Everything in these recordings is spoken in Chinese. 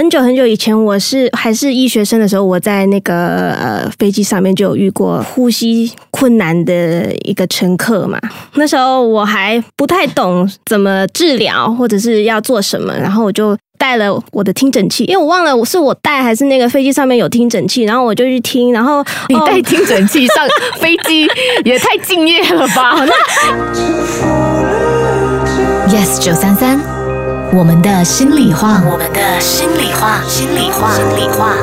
很久很久以前，我是还是医学生的时候，我在那个呃飞机上面就有遇过呼吸困难的一个乘客嘛。那时候我还不太懂怎么治疗或者是要做什么，然后我就带了我的听诊器，因为我忘了我是我带还是那个飞机上面有听诊器，然后我就去听，然后你带听诊器上 飞机也太敬业了吧？那 Yes 九三三，我们的心里话，我们的心里话，心里话，心里话。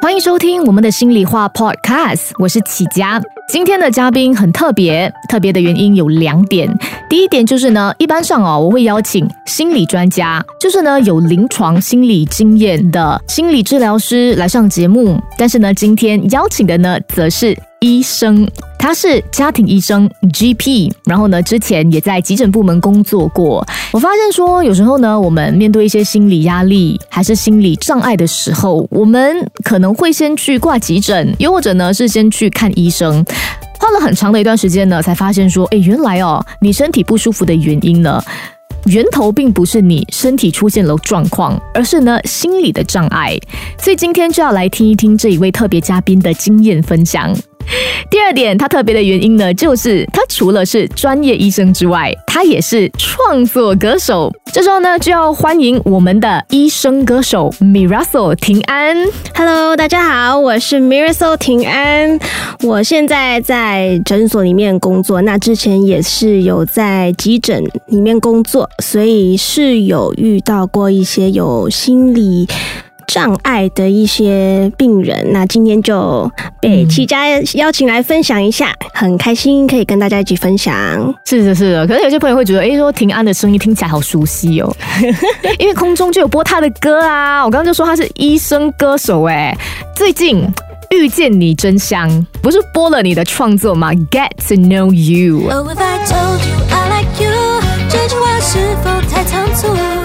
欢迎收听我们的心里话 Podcast，我是启佳。今天的嘉宾很特别，特别的原因有两点。第一点就是呢，一般上哦，我会邀请心理专家，就是呢有临床心理经验的心理治疗师来上节目。但是呢，今天邀请的呢，则是医生，他是家庭医生 GP，然后呢，之前也在急诊部门工作过。我发现说，有时候呢，我们面对一些心理压力还是心理障碍的时候，我们可能会先去挂急诊，又或者呢是先去看医生。花了很长的一段时间呢，才发现说，哎，原来哦，你身体不舒服的原因呢，源头并不是你身体出现了状况，而是呢心理的障碍。所以今天就要来听一听这一位特别嘉宾的经验分享。第二点，他特别的原因呢，就是他除了是专业医生之外，他也是创作歌手。这时候呢，就要欢迎我们的医生歌手 Miraso 庭安。Hello，大家好，我是 Mirasol 庭安，我现在在诊所里面工作，那之前也是有在急诊里面工作，所以是有遇到过一些有心理。障碍的一些病人，那今天就被齐家邀请来分享一下，很开心可以跟大家一起分享。是的，是的。可是有些朋友会觉得，哎，说平安的声音听起来好熟悉哦，因为空中就有播他的歌啊。我刚刚就说他是医生歌手，哎，最近。遇见你真香，不是播了你的创作吗？Get to know you。Oh,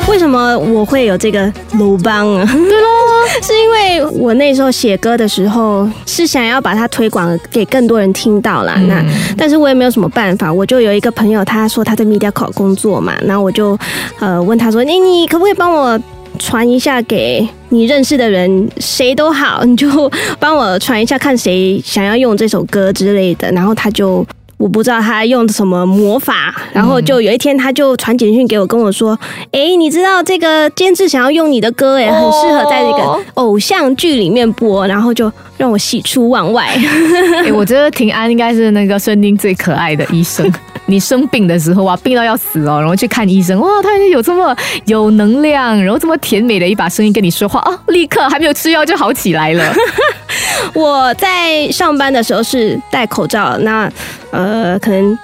为什么我会有这个鲁邦啊？对喽，是因为我那时候写歌的时候是想要把它推广给更多人听到啦。那但是我也没有什么办法，我就有一个朋友，他说他在 Media 考工作嘛，然后我就呃问他说，你你可不可以帮我？传一下给你认识的人，谁都好，你就帮我传一下，看谁想要用这首歌之类的。然后他就我不知道他用什么魔法，然后就有一天他就传简讯给我，跟我说：“哎、你知道这个监制想要用你的歌，哎，很适合在这个偶像剧里面播。”然后就让我喜出望外。哎、我觉得平安应该是那个声音最可爱的医生。你生病的时候啊，病到要死哦，然后去看医生，哇，他有这么有能量，然后这么甜美的一把声音跟你说话啊，立刻还没有吃药就好起来了。我在上班的时候是戴口罩，那呃，可能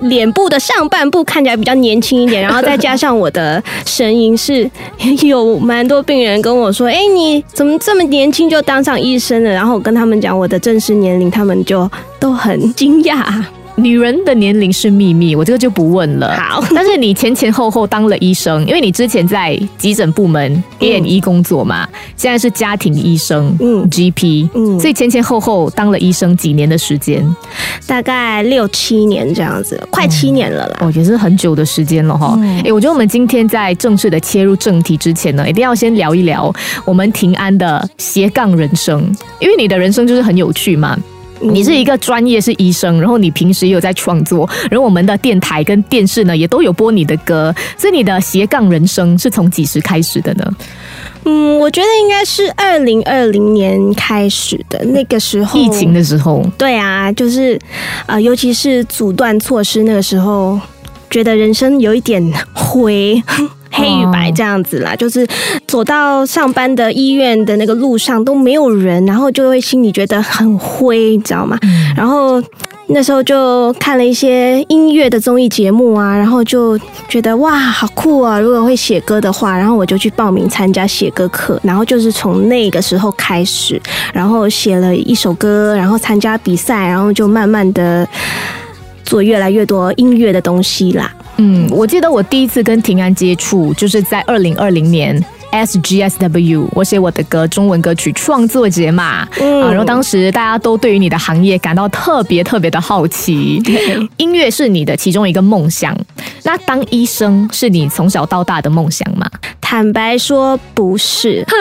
脸部的上半部看起来比较年轻一点，然后再加上我的声音是 有蛮多病人跟我说：“哎、你怎么这么年轻就当上医生了？”然后我跟他们讲我的正式年龄，他们就都很惊讶。女人的年龄是秘密，我这个就不问了。好 但是你前前后后当了医生，因为你之前在急诊部门 A N E 工作嘛，现在是家庭医生，嗯嗯，G P，嗯嗯，所以前前后后当了医生几年的时间，大概六七年这样子，快七年了啦。哦，也是很久的时间了哈。哎、我觉得我们今天在正式的切入正题之前呢，一定要先聊一聊我们平安的斜杠人生，因为你的人生就是很有趣嘛。你是一个专业是医生，然后你平时也有在创作，然后我们的电台跟电视呢也都有播你的歌，所以你的斜杠人生是从几时开始的呢？嗯，我觉得应该是二零二零年开始的，那个时候疫情的时候，对啊，就是呃，尤其是阻断措施那个时候，觉得人生有一点灰。黑与白这样子啦，就是走到上班的医院的那个路上都没有人，然后就会心里觉得很灰，你知道吗？然后那时候就看了一些音乐的综艺节目啊，然后就觉得哇，好酷啊！如果会写歌的话，然后我就去报名参加写歌课，然后就是从那个时候开始，然后写了一首歌，然后参加比赛，然后就慢慢的做越来越多音乐的东西啦。嗯，我记得我第一次跟平安接触，就是在二零二零年 SGSW，我写我的歌，中文歌曲创作节嘛。嗯啊，然后当时大家都对于你的行业感到特别特别的好奇。音乐是你的其中一个梦想，那当医生是你从小到大的梦想吗？坦白说不是。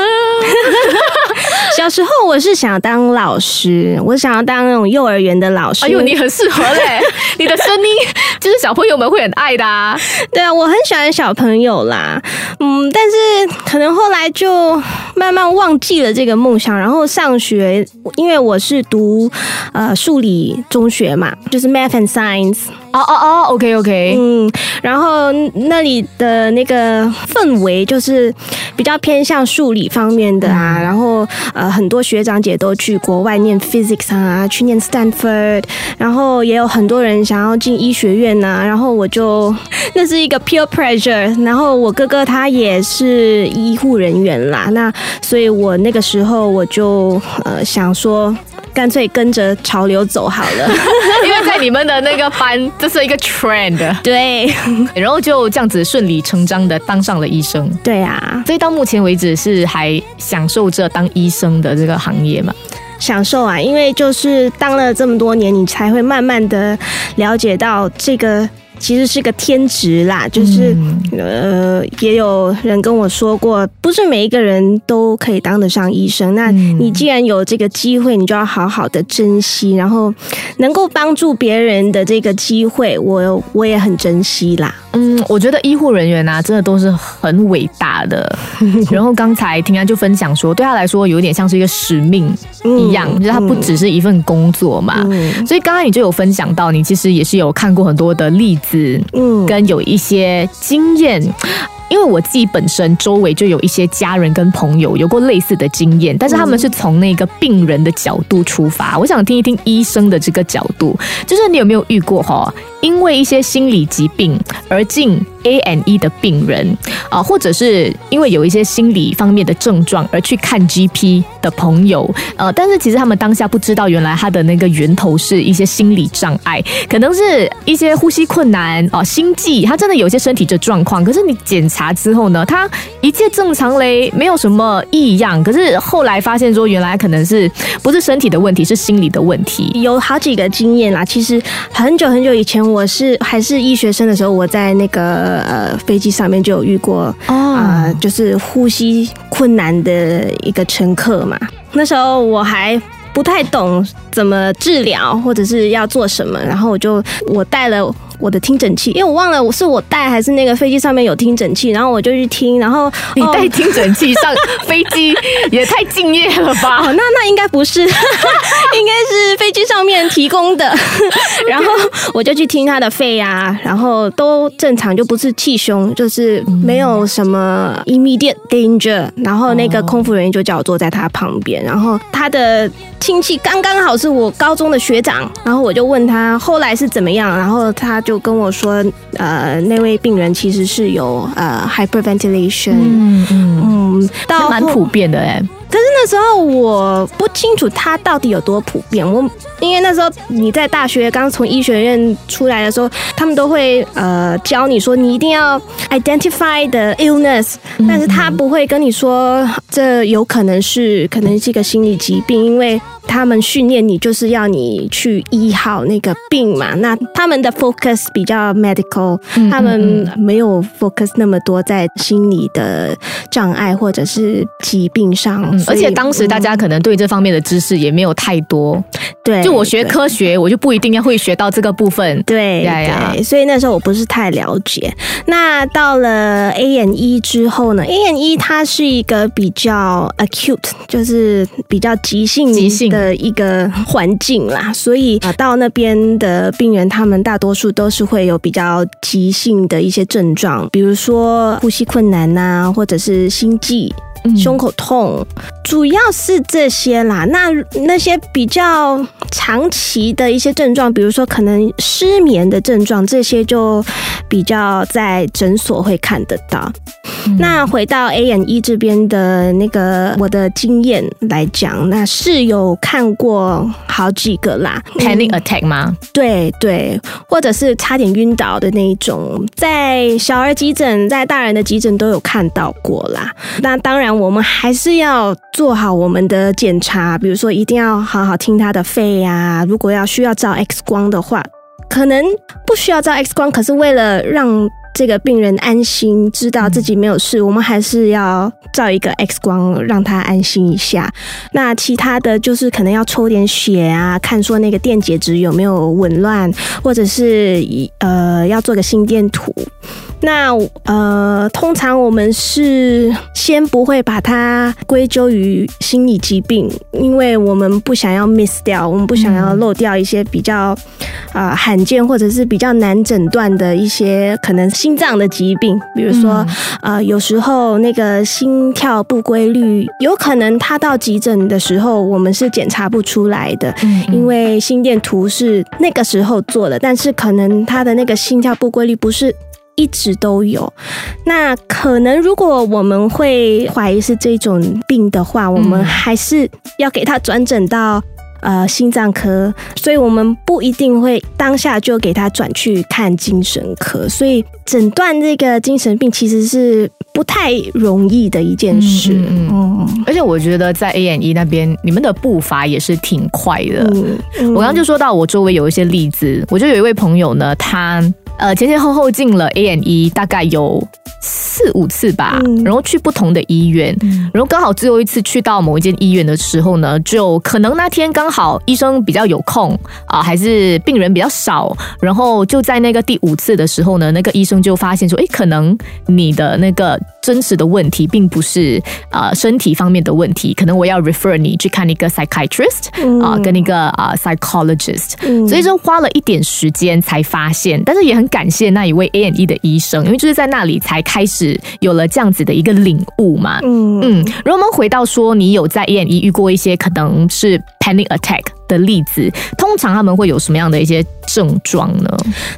小时候我是想当老师，我想要当那种幼儿园的老师。哎呦，你很适合嘞，你的声音 就是小朋友们会很爱的啊。对啊，我很喜欢小朋友啦，嗯，但是可能后来就慢慢忘记了这个梦想。然后上学，因为我是读呃数理中学嘛，就是 Math and Science，哦哦哦，OK OK，嗯，然后那里的那个氛围就是比较偏向数理方面的啊，然后呃很多学长姐都去国外念 physics 啊，去念 Stanford，然后也有很多人想要进医学院呐、然后我就 那是一个 peer pressure，然后我哥哥他也是医护人员啦，那所以我那个时候我就呃想说。干脆跟着潮流走好了，因为在你们的那个班，这是一个 trend，对然后就这样子顺理成章的当上了医生。对啊，所以到目前为止是还享受着当医生的这个行业嘛？享受啊，因为就是当了这么多年，你才会慢慢的了解到这个其实是个天职啦。就是、呃，也有人跟我说过，不是每一个人都可以当得上医生。那嗯你既然有这个机会，你就要好好的珍惜，然后能够帮助别人的这个机会，我我也很珍惜啦。嗯，我觉得医护人员啊，真的都是很伟大的。然后刚才听安就分享说，对他来说有点像是一个使命一样，就是他不只是一份工作嘛。嗯所以刚刚你就有分享到，你其实也是有看过很多的例子，嗯跟有一些经验。因为我自己本身周围就有一些家人跟朋友有过类似的经验，但是他们是从那个病人的角度出发。我想听一听医生的这个角度，就是你有没有遇过哈，因为一些心理疾病而进 A N E 的病人啊，或者是因为有一些心理方面的症状而去看 G P 的朋友，呃，但是其实他们当下不知道，原来他的那个源头是一些心理障碍，可能是一些呼吸困难哦、心悸，他真的有些身体的状况。可是你检查之后呢，他一切正常嘞，没有什么异样。可是后来发现说，原来可能是不是身体的问题，是心理的问题。有好几个经验啦。其实很久很久以前，我是还是医学生的时候，我在那个呃飞机上面就有遇过啊、呃就是呼吸困难的一个乘客嘛。那时候我还不太懂怎么治疗或者是要做什么，然后我就我带了。我的听诊器，因为我忘了我是我带还是那个飞机上面有听诊器，然后我就去听，然后哦你带听诊器上 飞机也太敬业了吧？哦，那那应该不是，应该是飞机上面提供的。然后我就去听他的肺啊，然后都正常，就不是气胸，就是没有什么 immediate danger。然后那个空服人员就叫我坐在他旁边，然后他的亲戚刚刚好是我高中的学长，然后我就问他后来是怎么样，然后他就跟我说，呃，那位病人其实是有呃 hyperventilation，嗯嗯，嗯，到蛮普遍的哎。可是那时候我不清楚它到底有多普遍。我因为那时候你在大学刚从医学院出来的时候，他们都会呃教你说你一定要 identify the illness，但是他不会跟你说这有可能是可能是一个心理疾病，因为。他们训练你就是要你去医好那个病嘛，那他们的 focus 比较 medical，嗯他们没有 focus 那么多在心理的障碍或者是疾病上，嗯，而且当时大家可能对这方面的知识也没有太多，对，就我学科学，我就不一定要会学到这个部分。对呀呀对，所以那时候我不是太了解。那到了 A N E 之后呢？A N E 它是一个比较 acute，就是比较急性急性的一个环境啦，所以啊，到那边的病人，他们大多数都是会有比较急性的一些症状，比如说呼吸困难呐、或者是心悸。胸口痛，主要是这些啦。那那些比较长期的一些症状，比如说可能失眠的症状，这些就比较在诊所会看得到。那回到 A N E 这边的那个我的经验来讲，那是有看过好几个啦。panic attack 吗？对对，或者是差点晕倒的那一种，在小儿急诊、在大人的急诊都有看到过啦。那当然，我们还是要做好我们的检查，比如说一定要好好听他的肺啊。如果要需要照 X 光的话，可能不需要照 X 光，可是为了让这个病人安心，知道自己没有事，我们还是要照一个 X 光，让他安心一下。那其他的就是可能要抽点血啊，看说那个电解质有没有紊乱，或者是呃要做个心电图。那呃，通常我们是先不会把它归咎于心理疾病，因为我们不想要 miss 掉，我们不想要漏掉一些比较啊、呃罕见或者是比较难诊断的一些可能心脏的疾病，比如说、呃，有时候那个心跳不规律，有可能他到急诊的时候，我们是检查不出来的，因为心电图是那个时候做的，但是可能他的那个心跳不规律不是。一直都有，那可能如果我们会怀疑是这种病的话，我们还是要给他转诊到呃心脏科，所以我们不一定会当下就给他转去看精神科，所以诊断这个精神病其实是不太容易的一件事。嗯嗯嗯。而且我觉得在 A N E 那边，你们的步伐也是挺快的。我刚刚就说到我周围有一些例子，我就有一位朋友呢，他呃前前后后进了 A N E 大概有四五次吧，嗯。然后去不同的医院，然后刚好最后一次去到某一间医院的时候呢，就可能那天刚好医生比较有空啊、还是病人比较少，然后就在那个第五次的时候呢，那个医生就发现说，诶，可能你的那个真实的问题并不是呃身体方面的问题，可能我要 refer 你去看一个 psychiatrist 啊、跟一个啊、psychologist，、嗯。所以就花了一点时间才发现，但是也很感谢那一位 A N E 的医生，因为就是在那里才开始有了这样子的一个领悟嘛。嗯。嗯，然后我们回到说，你有在 A N E 遇过一些可能是 panic attack 的例子，通常他们会有什么样的一些症状呢？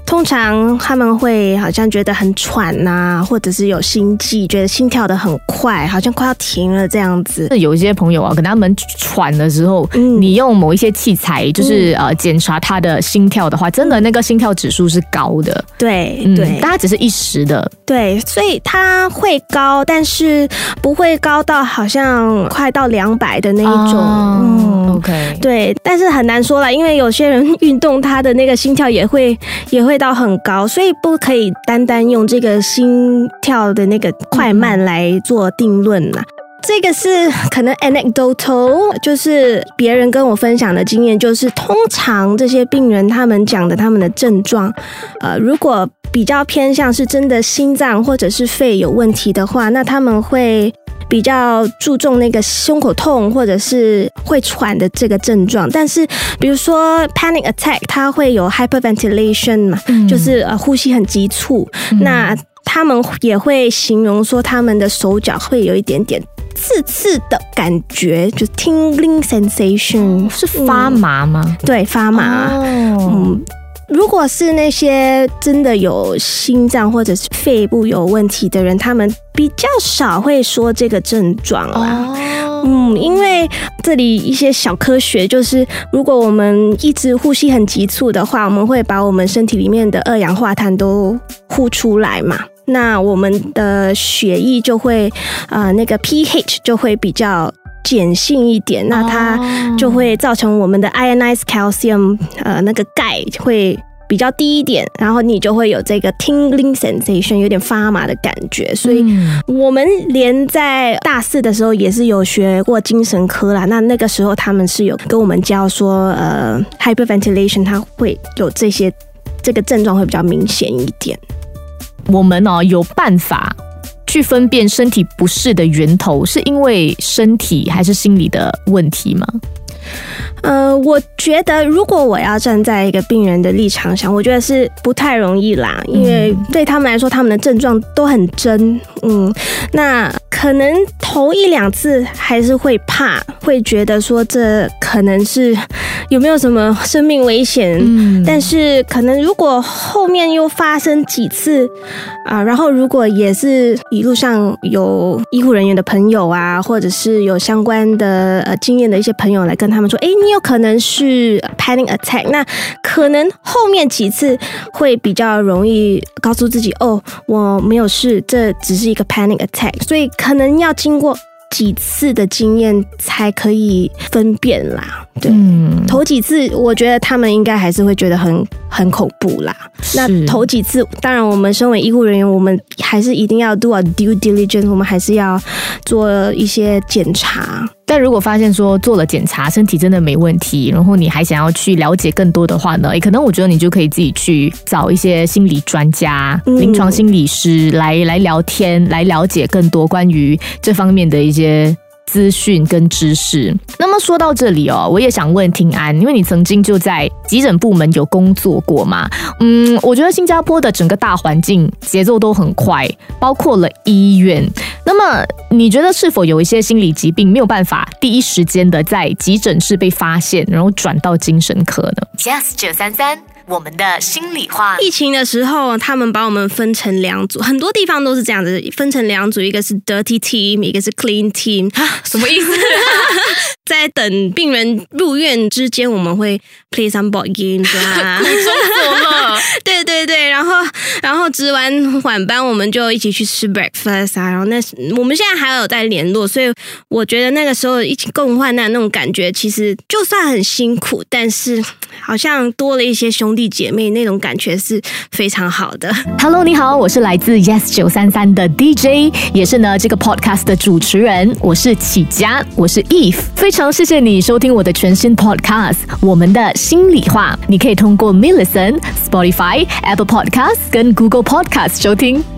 通常他们会好像觉得很喘呐、或者是有心悸，觉得心跳的很快，好像快要停了这样子。那有一些朋友啊，可能他们喘的时候，嗯你用某一些器材，就是、呃检查他的心跳的话，真的那个心跳指数是高的，对嗯，对大家只是一时的，对，所以它会高，但是不会高到好像快到两百的那一种。哦嗯，OK，对，但是很难说了，因为有些人运动，他的那个心心跳也会也会到很高，所以不可以单单用这个心跳的那个快慢来做定论啦。这个是可能 anecdotal，就是别人跟我分享的经验，就是通常这些病人他们讲的他们的症状，呃，如果比较偏向是真的心脏或者是肺有问题的话，那他们会比较注重那个胸口痛或者是会喘的这个症状。但是比如说 panic attack，它会有 hyperventilation 嘛，就是呃呼吸很急促，那他们也会形容说他们的手脚会有一点点。刺刺的感觉，就 tingling sensation，是发麻吗？对发麻。哦，嗯，如果是那些真的有心脏或者是肺部有问题的人，他们比较少会说这个症状啦。哦，嗯，因为这里一些小科学就是，如果我们一直呼吸很急促的话，我们会把我们身体里面的二氧化碳都呼出来嘛。那我们的血液就会，呃，那个 pH 就会比较碱性一点，那它就会造成我们的 ionized calcium，呃，那个钙会比较低一点，然后你就会有这个 tingling sensation，有点发麻的感觉。所以嗯我们连在大四的时候也是有学过精神科啦。那那个时候他们是有跟我们教说，呃，hyperventilation 它会有这些这个症状会比较明显一点。我们哦有办法去分辨身体不适的源头，是因为身体还是心理的问题吗？呃，我觉得如果我要站在一个病人的立场想，我觉得是不太容易啦，因为对他们来说，他们的症状都很真，嗯，那可能头一两次还是会怕，会觉得说这可能是有没有什么生命危险？嗯但是可能如果后面又发生几次啊，然后如果也是一路上有医护人员的朋友啊，或者是有相关的呃经验的一些朋友来跟他们说，哎，你有可能是 panic attack，那可能后面几次会比较容易告诉自己，哦，我没有事，这只是一个 panic attack，所以可能要经过几次的经验才可以分辨啦。对，嗯，头几次我觉得他们应该还是会觉得很很恐怖啦。那是头几次，当然我们身为医护人员，我们还是一定要 do a due diligence，我们还是要做一些检查。但如果发现说做了检查，身体真的没问题，然后你还想要去了解更多的话呢，诶，可能我觉得你就可以自己去找一些心理专家、嗯临床心理师来来聊天，来了解更多关于这方面的一些。资讯跟知识。那么说到这里哦，我也想问听安，因为你曾经就在急诊部门有工作过嘛？嗯，我觉得新加坡的整个大环境节奏都很快，包括了医院。那么你觉得是否有一些心理疾病没有办法第一时间的在急诊室被发现，然后转到精神科呢？Yes 九三三，我们的心里话。疫情的时候，他们把我们分成两组，很多地方都是这样子，分成两组，一个是 dirty team，一个是 clean team。什么意思？在等病人入院之间，我们会 play some board games 啊。对对对，然后然后值完晚班，我们就一起去吃 breakfast 啊。然后那我们现在还有在联络，所以我觉得那个时候一起共患难那种感觉，其实就算很辛苦，但是好像多了一些兄弟姐妹那种感觉是非常好的。Hello，你好，我是来自 Yes 九三三的 DJ，也是呢这个 podcast 的主持人，我是启佳，我是 Eve，非常谢谢你收听我的全新 podcast，我们的心里话，你可以通过 m i l l i c e n t Spotify、Apple Podcast 跟 Google Podcast 收听。